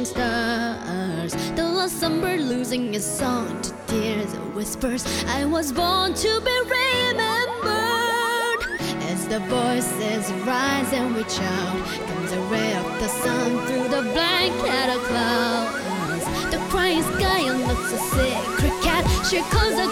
Stars. The lost summer losing its song to tears, and whispers. I was born to be remembered. As the voices rise and reach out, comes a ray of the sun through the blanket of clouds. The crying sky unlocks a secret cat. She calls the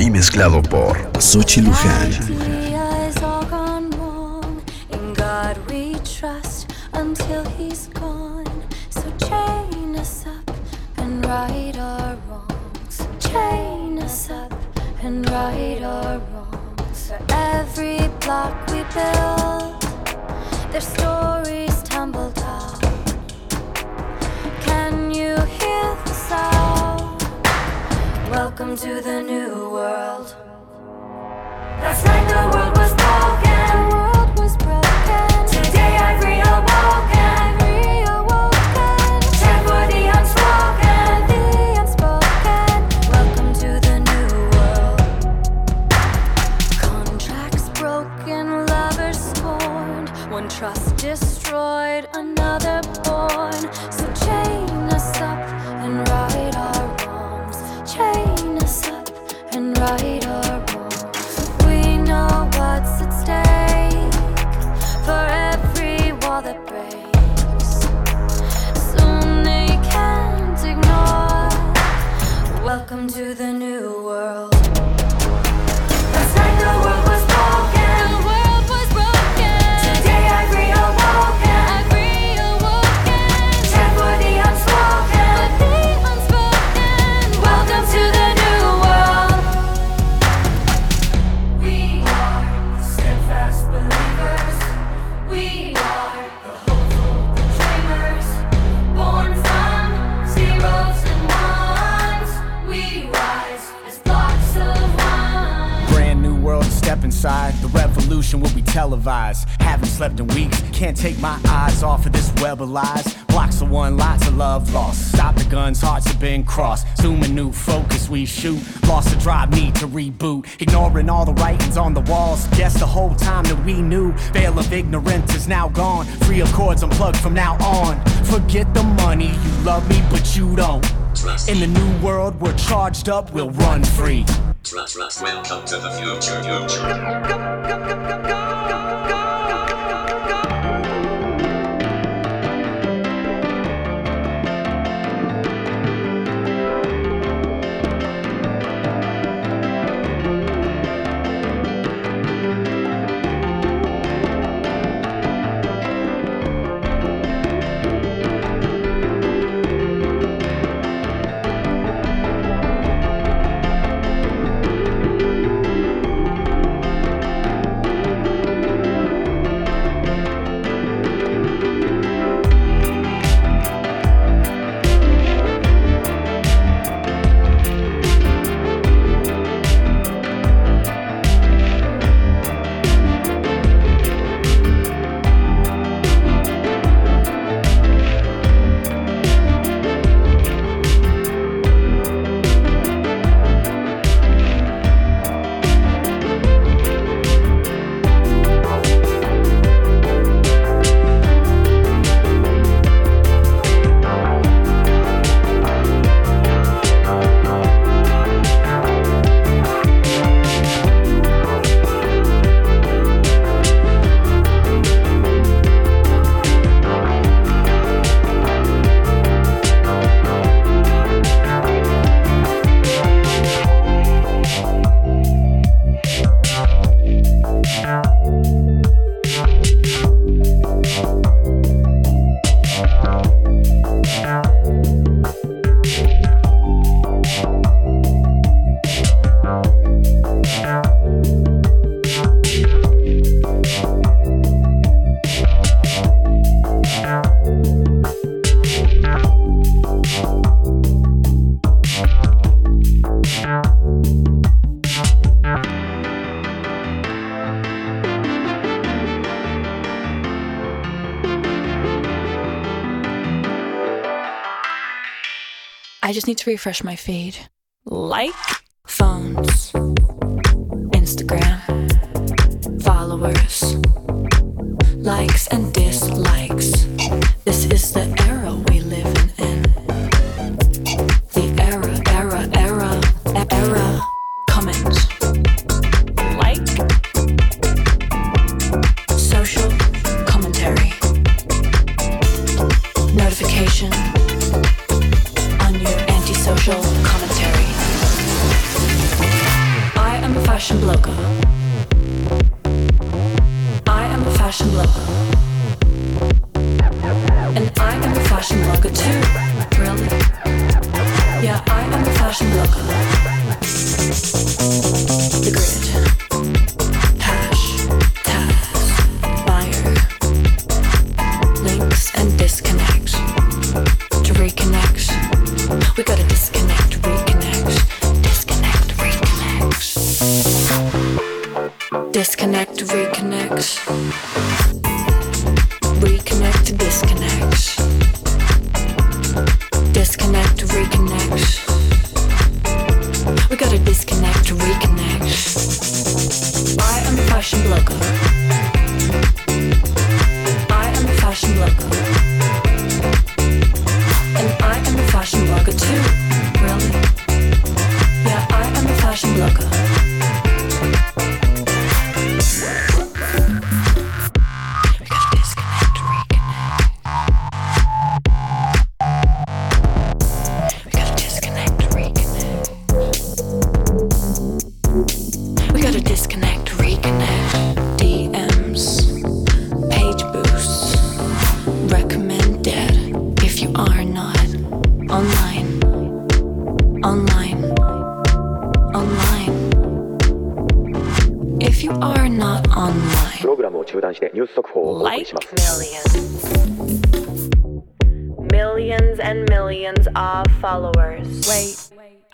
y mezclado por Sochi Luján. Can't take my eyes off of this web of lies. Blocks of one, lots of love lost. Stop the guns, hearts have been crossed. Zoom a new focus, we shoot. Lost the drive, need to reboot. Ignoring all the writings on the walls. Guess the whole time that we knew. Veil of ignorance is now gone. Free of cords, unplugged from now on. Forget the money, you love me, but you don't. In the new world, we're charged up, we'll run free. Welcome to the future. future. Go, go, go, I just need to refresh my feed. Like phones, Instagram, followers, likes and dislikes. This is the arrow.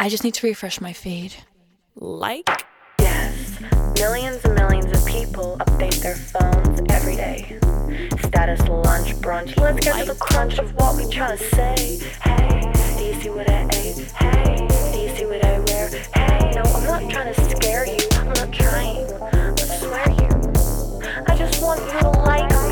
I just need to refresh my feed. Like? Yes. Millions and millions of people update their phones every day. Status, lunch, brunch. Let's get to the crunch of what we trying to say. Hey, do you see what I ate? Hey, do you see what I wear? Hey, no, I'm not trying to scare you. I'm not trying. I swear you. I just want you to like me.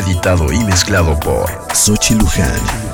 Editado y mezclado por Sochi Luján.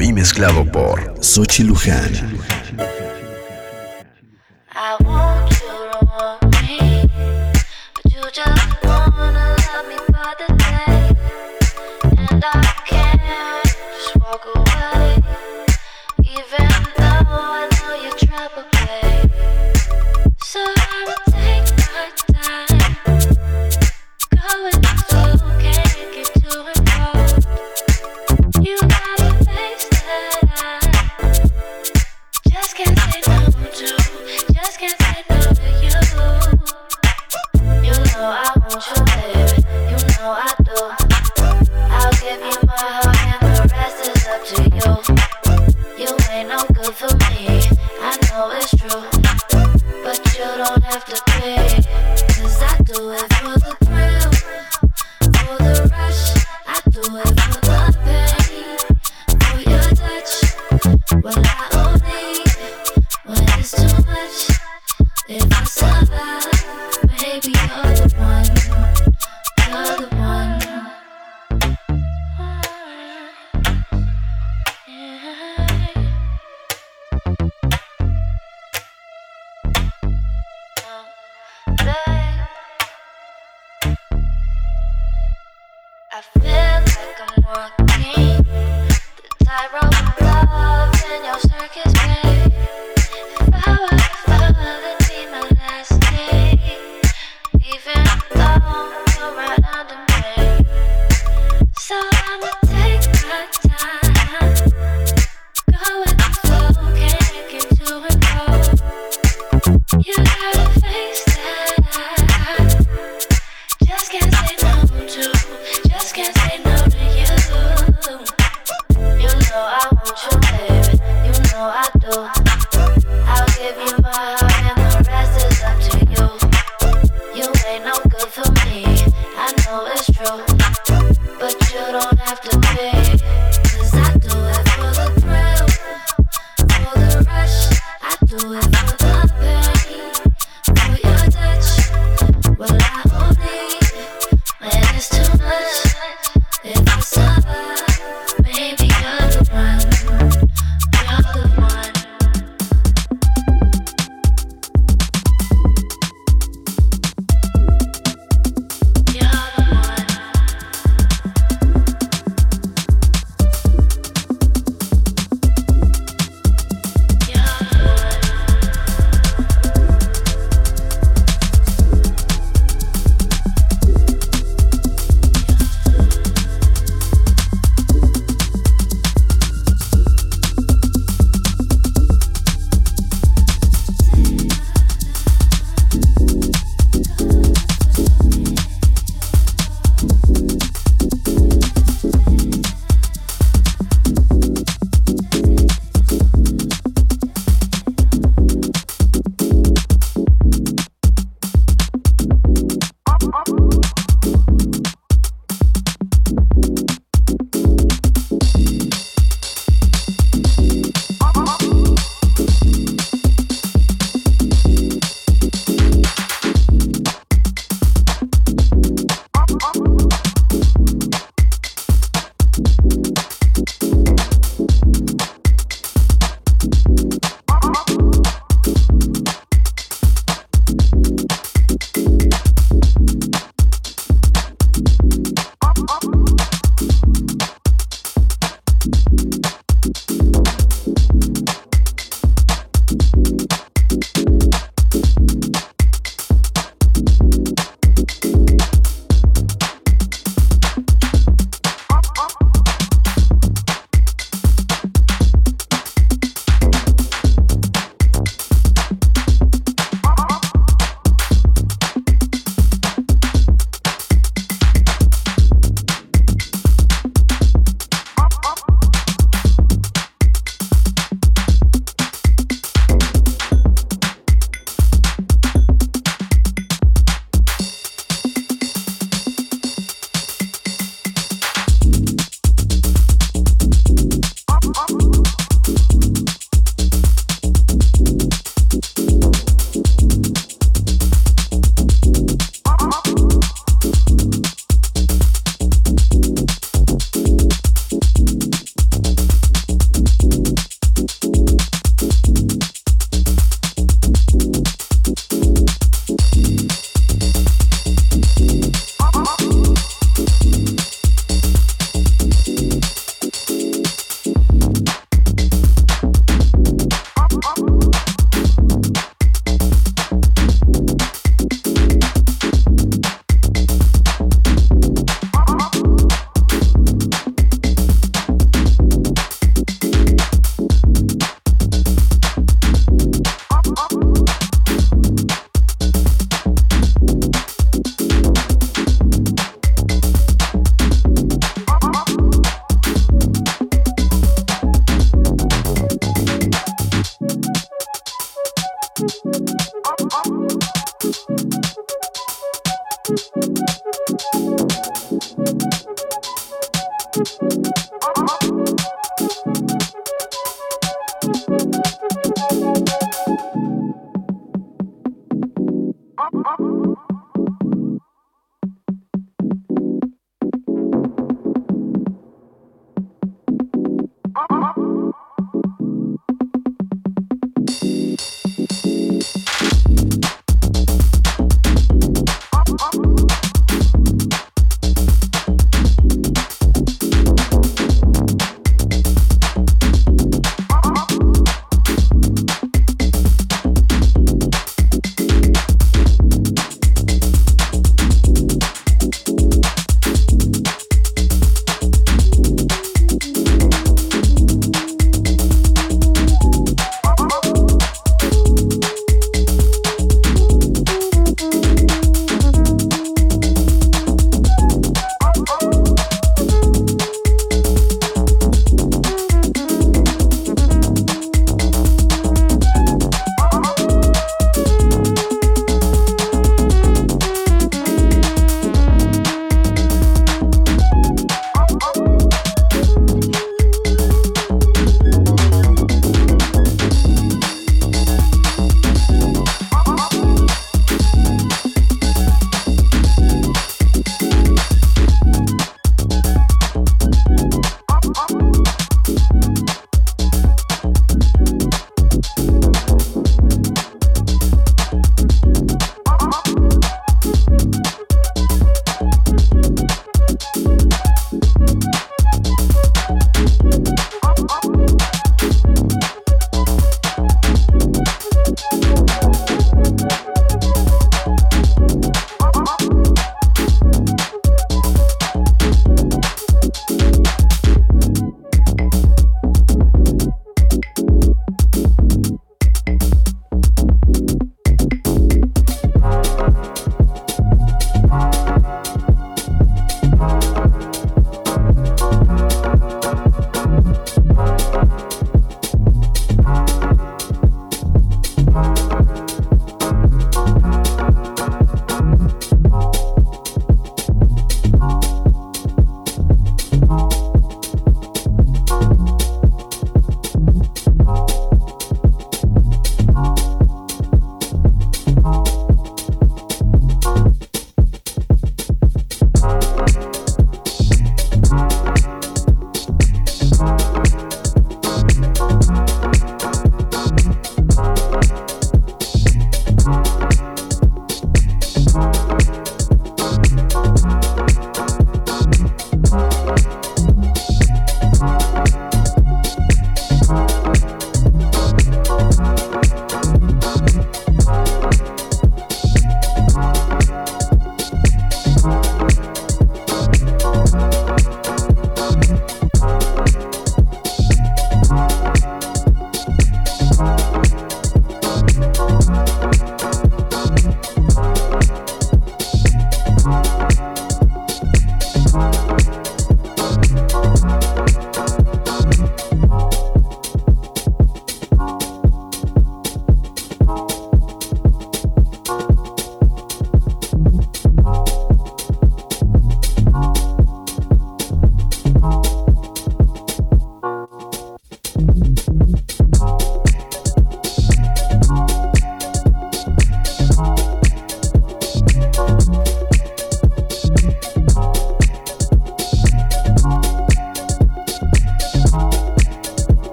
Y mezclado por Sochi Luján.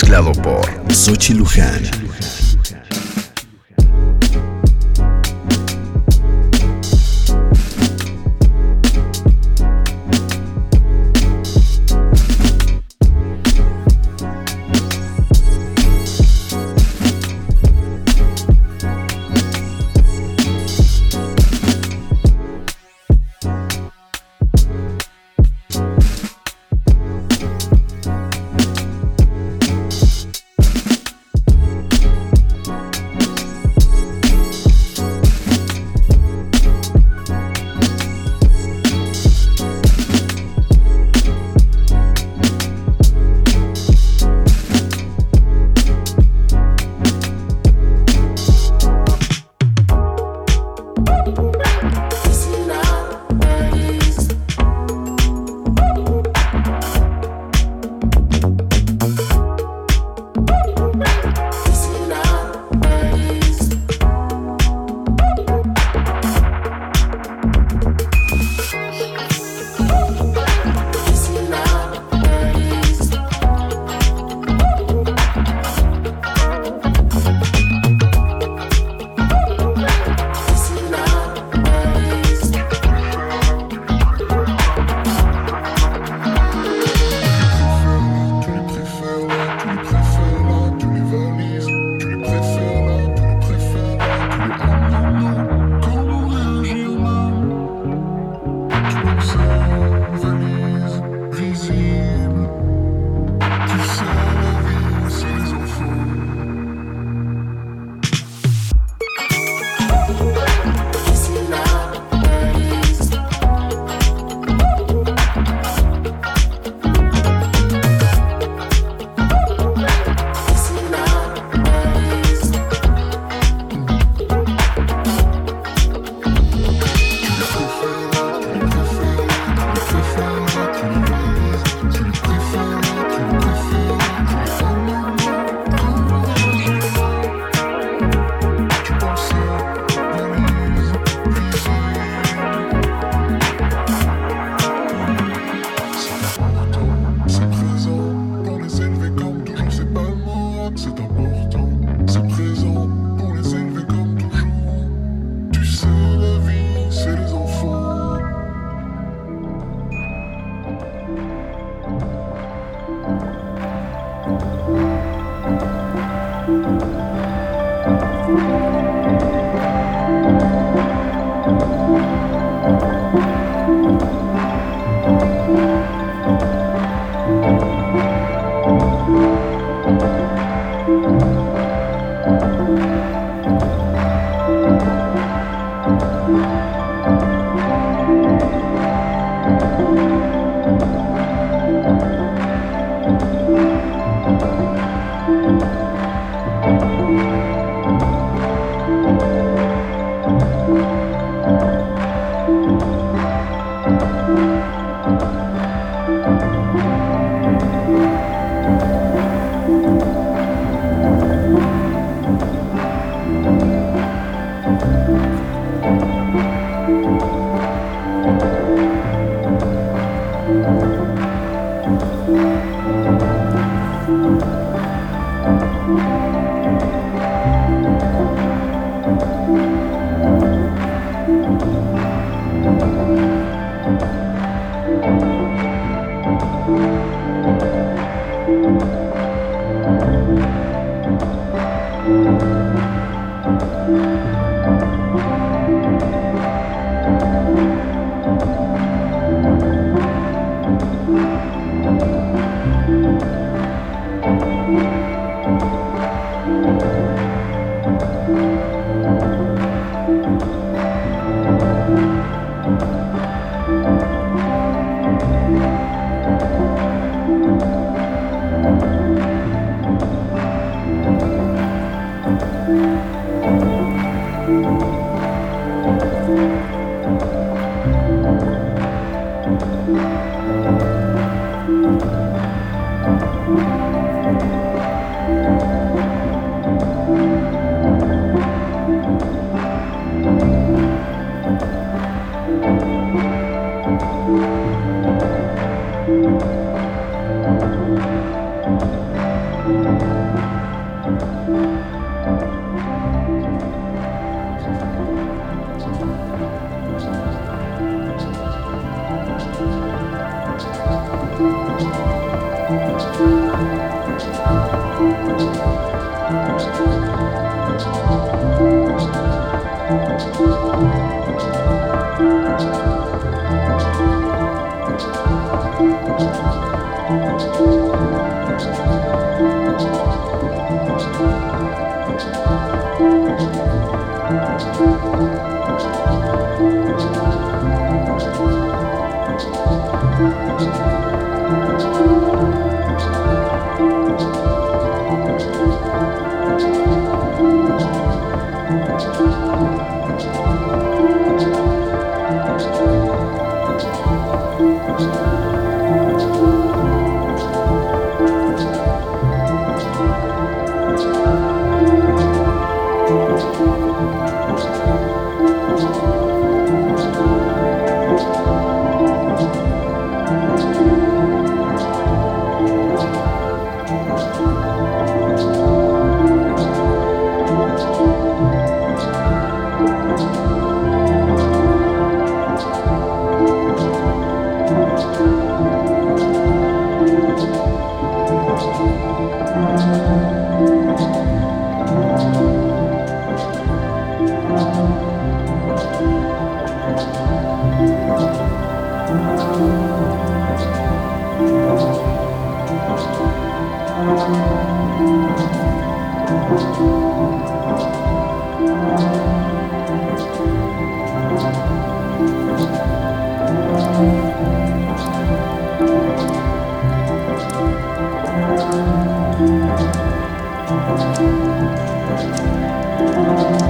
Mezclado por Sochi Luján. Música 감사합니다.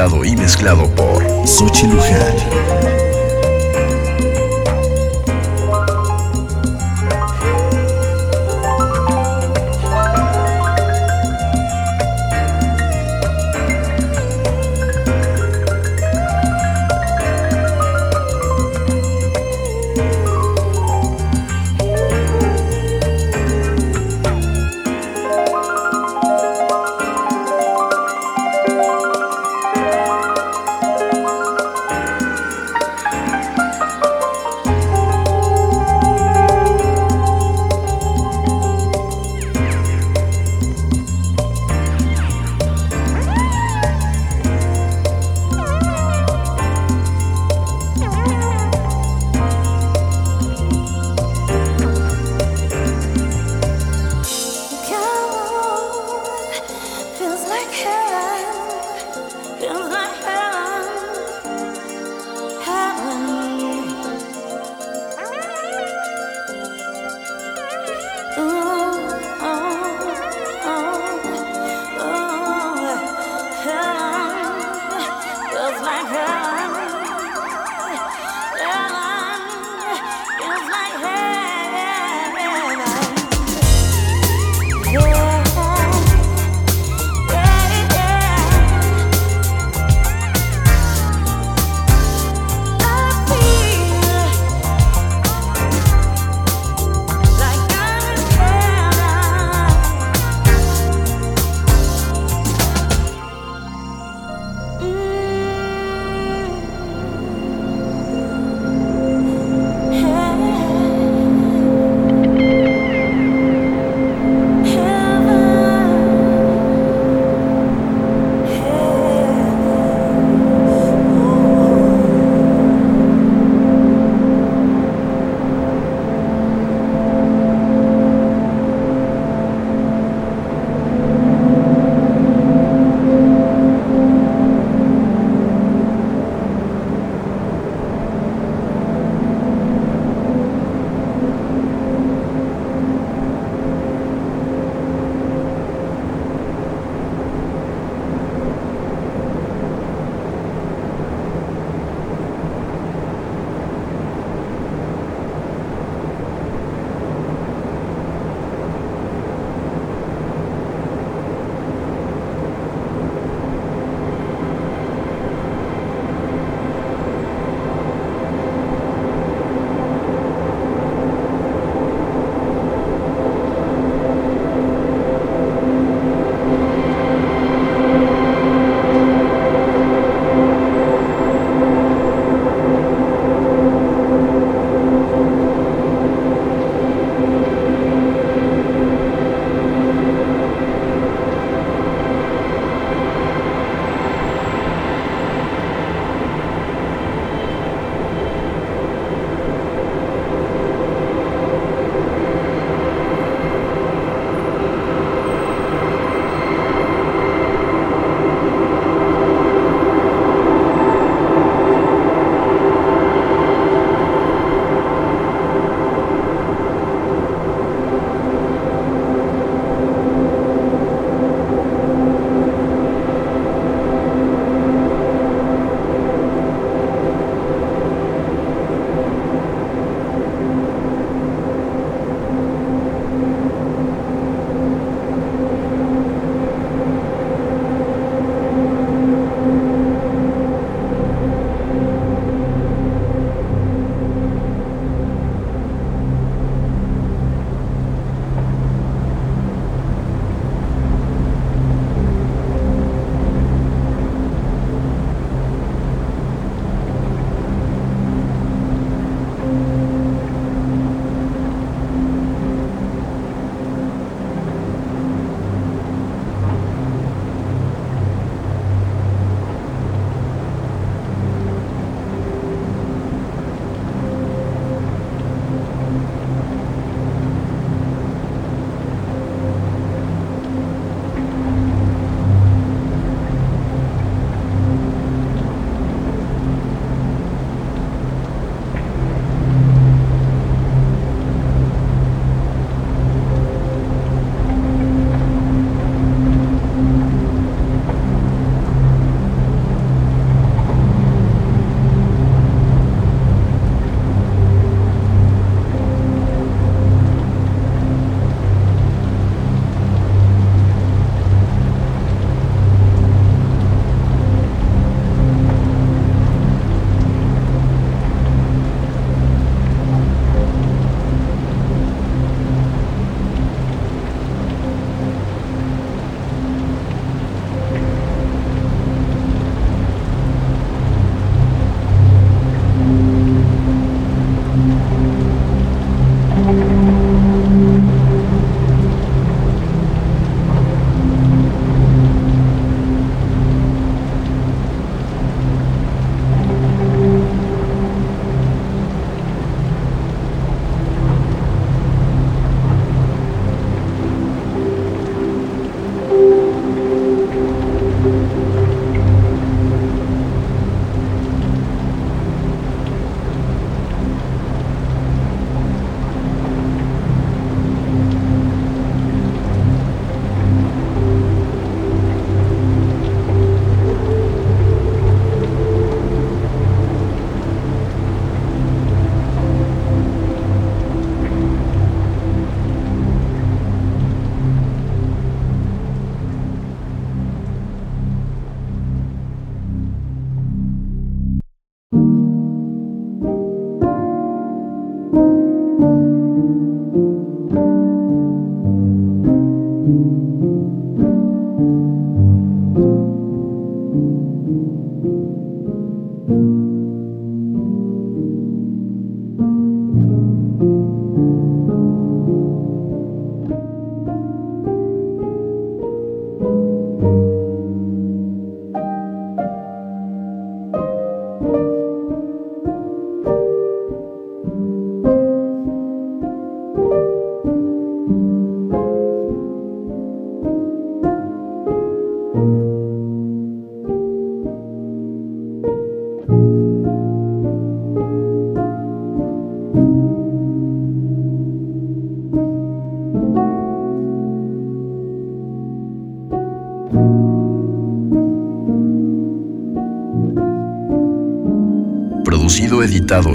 Y mezclado por Sochi Luján.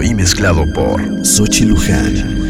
Y mezclado por Sochi Luján.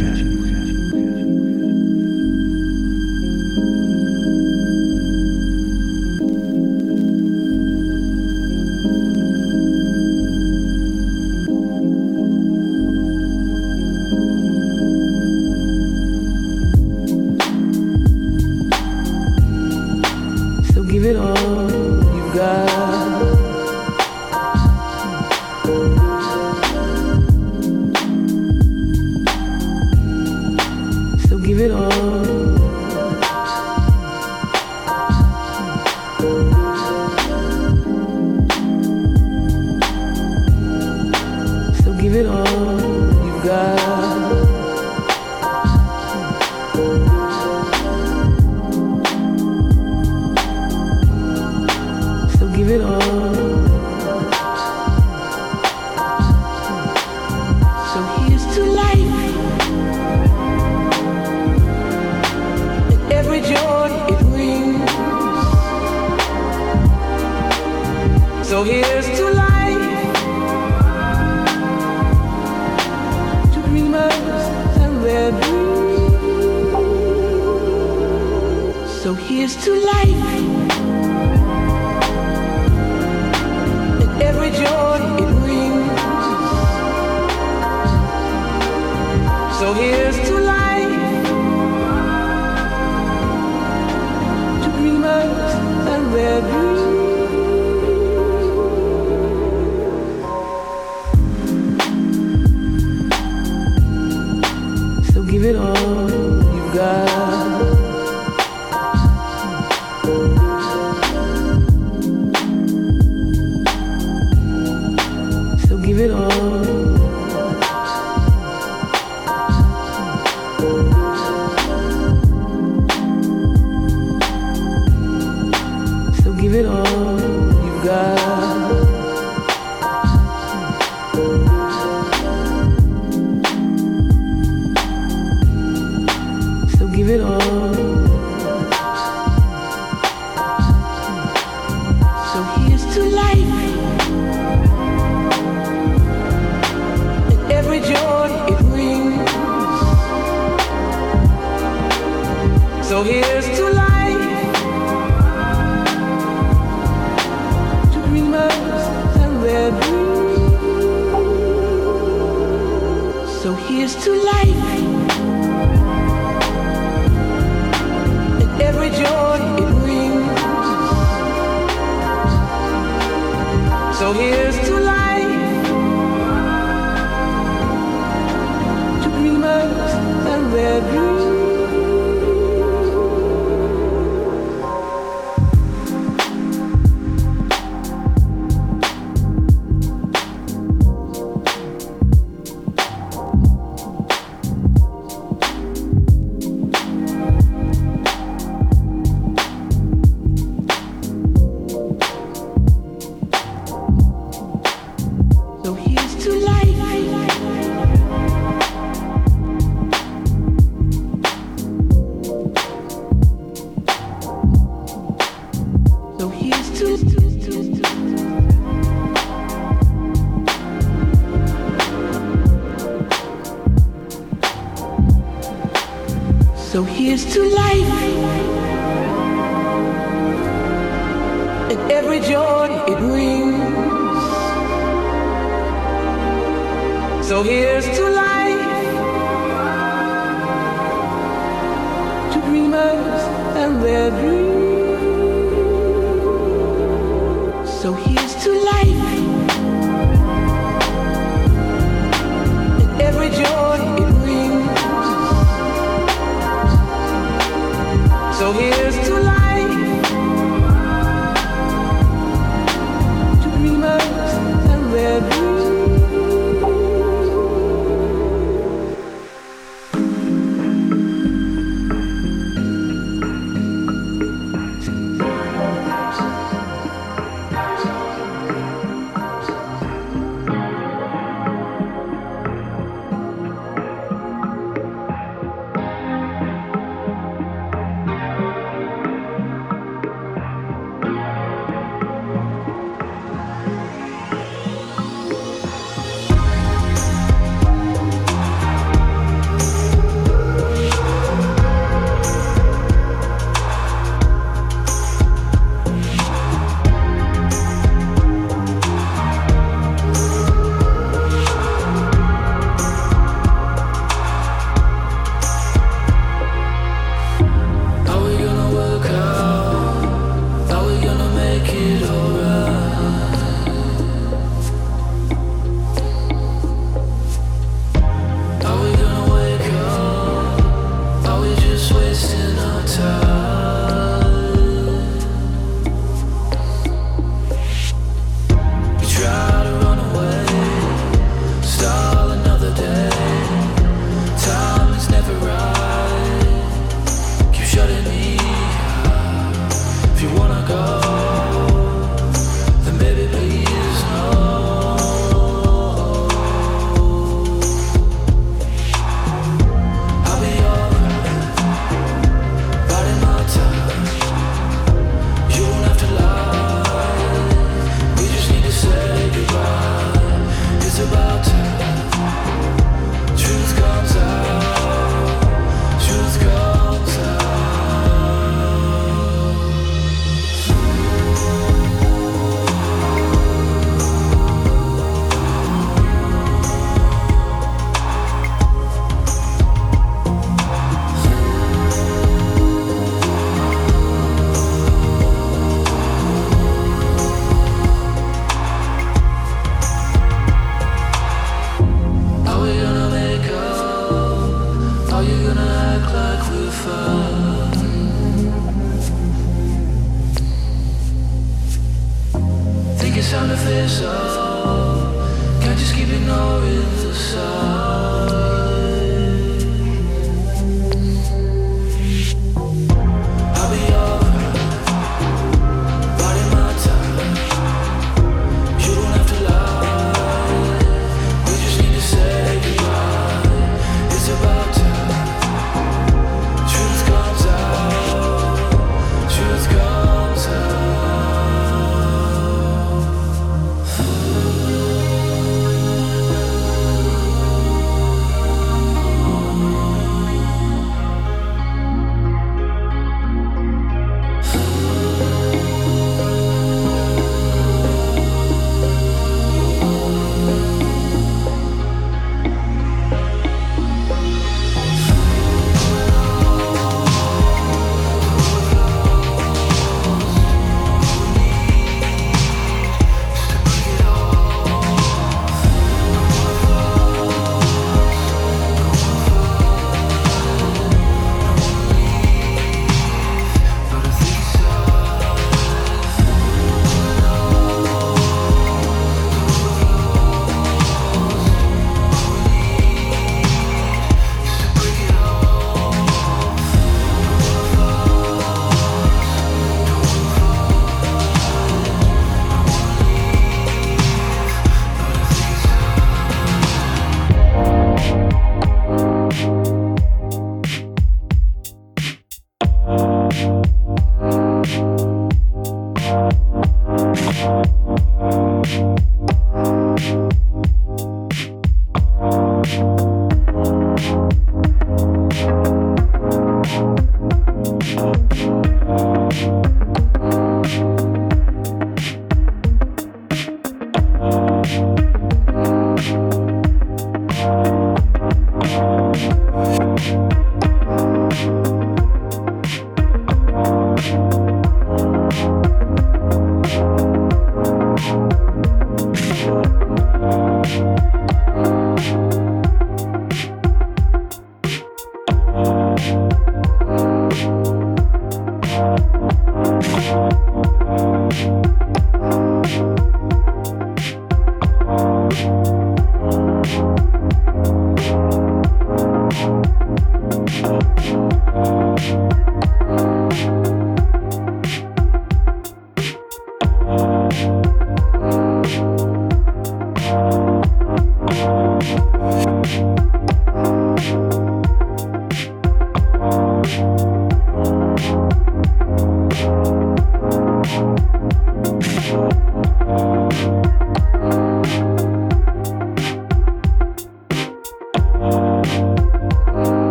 So here's to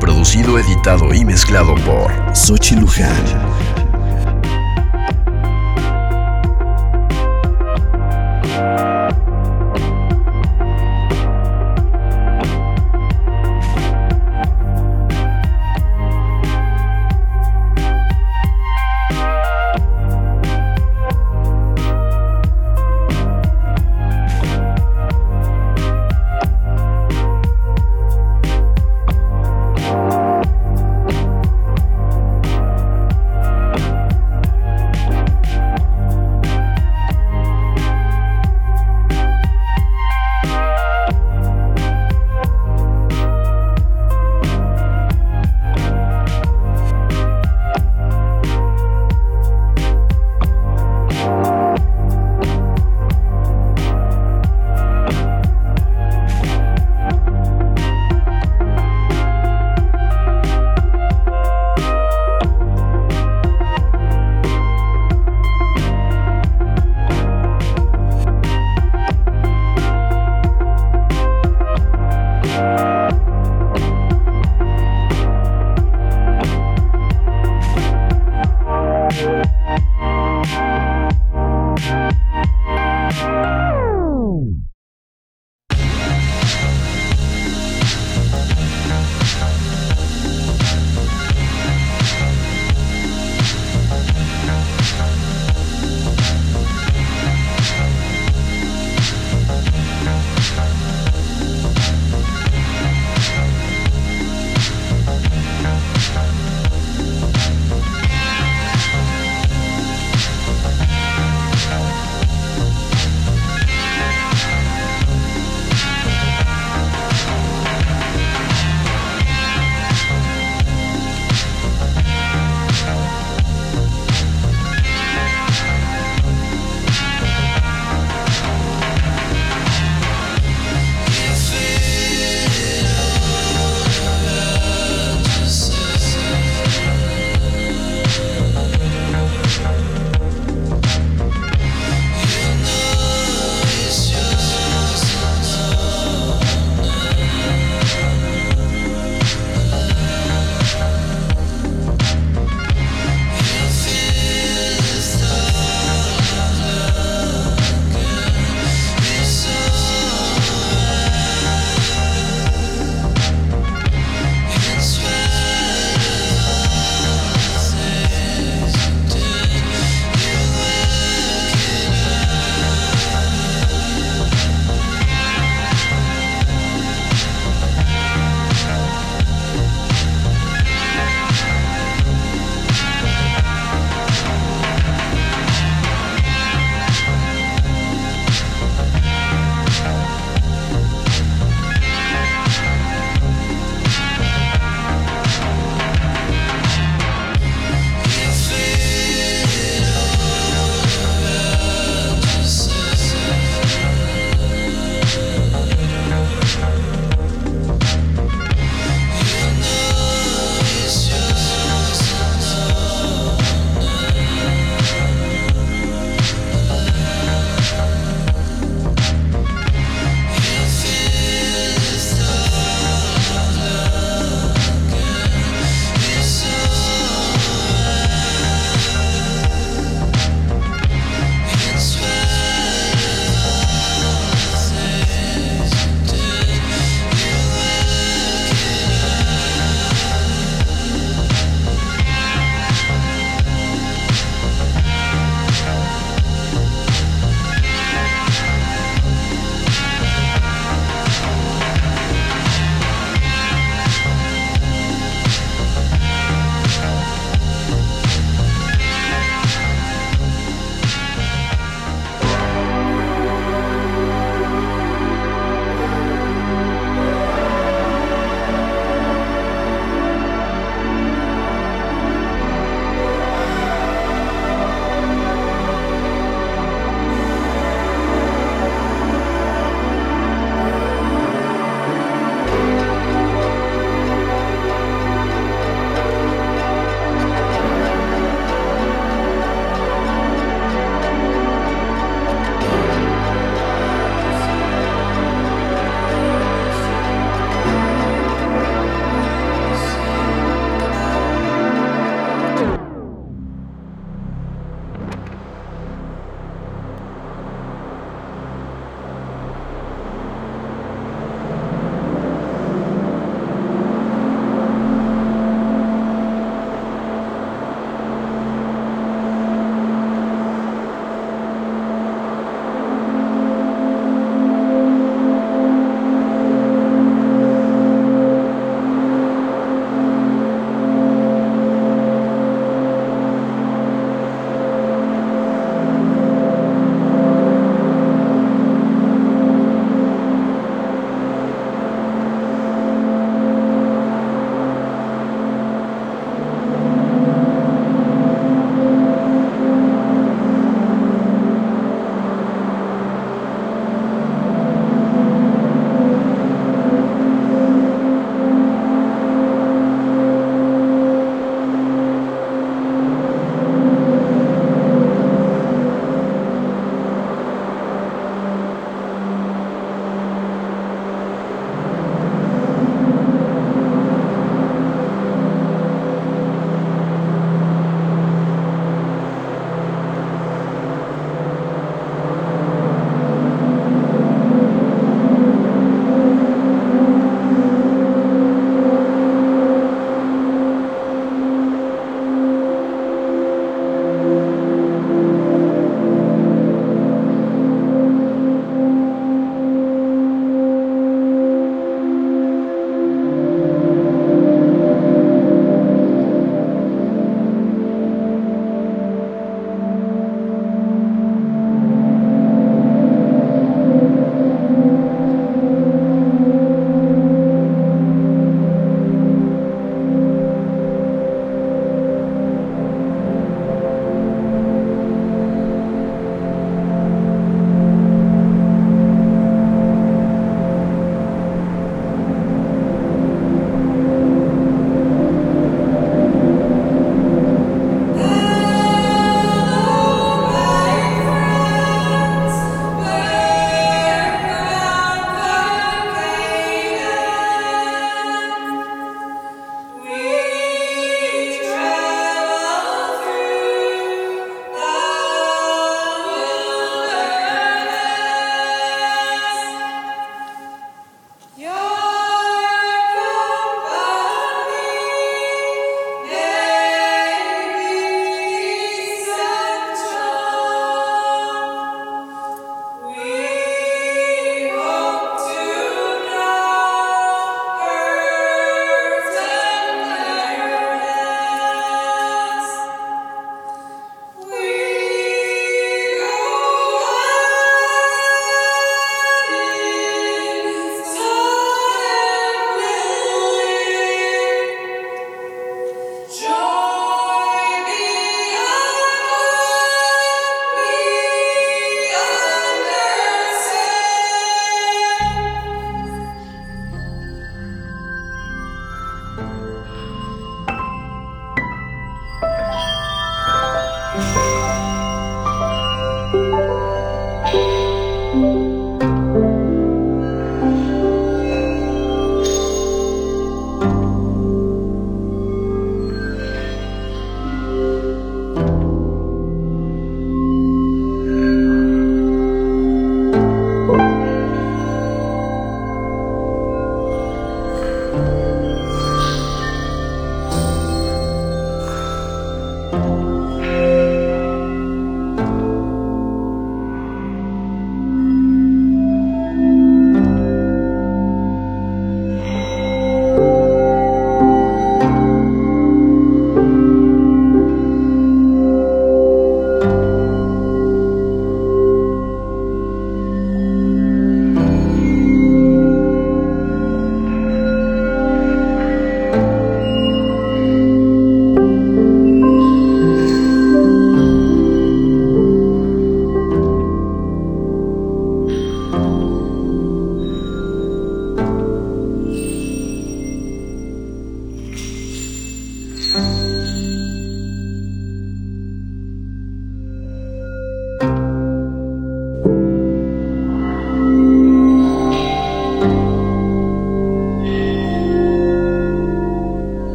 Producido, editado y mezclado por Sochi Luján.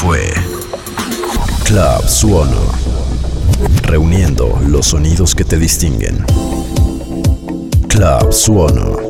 Fue Club Suono, reuniendo los sonidos que te distinguen. Club Suono.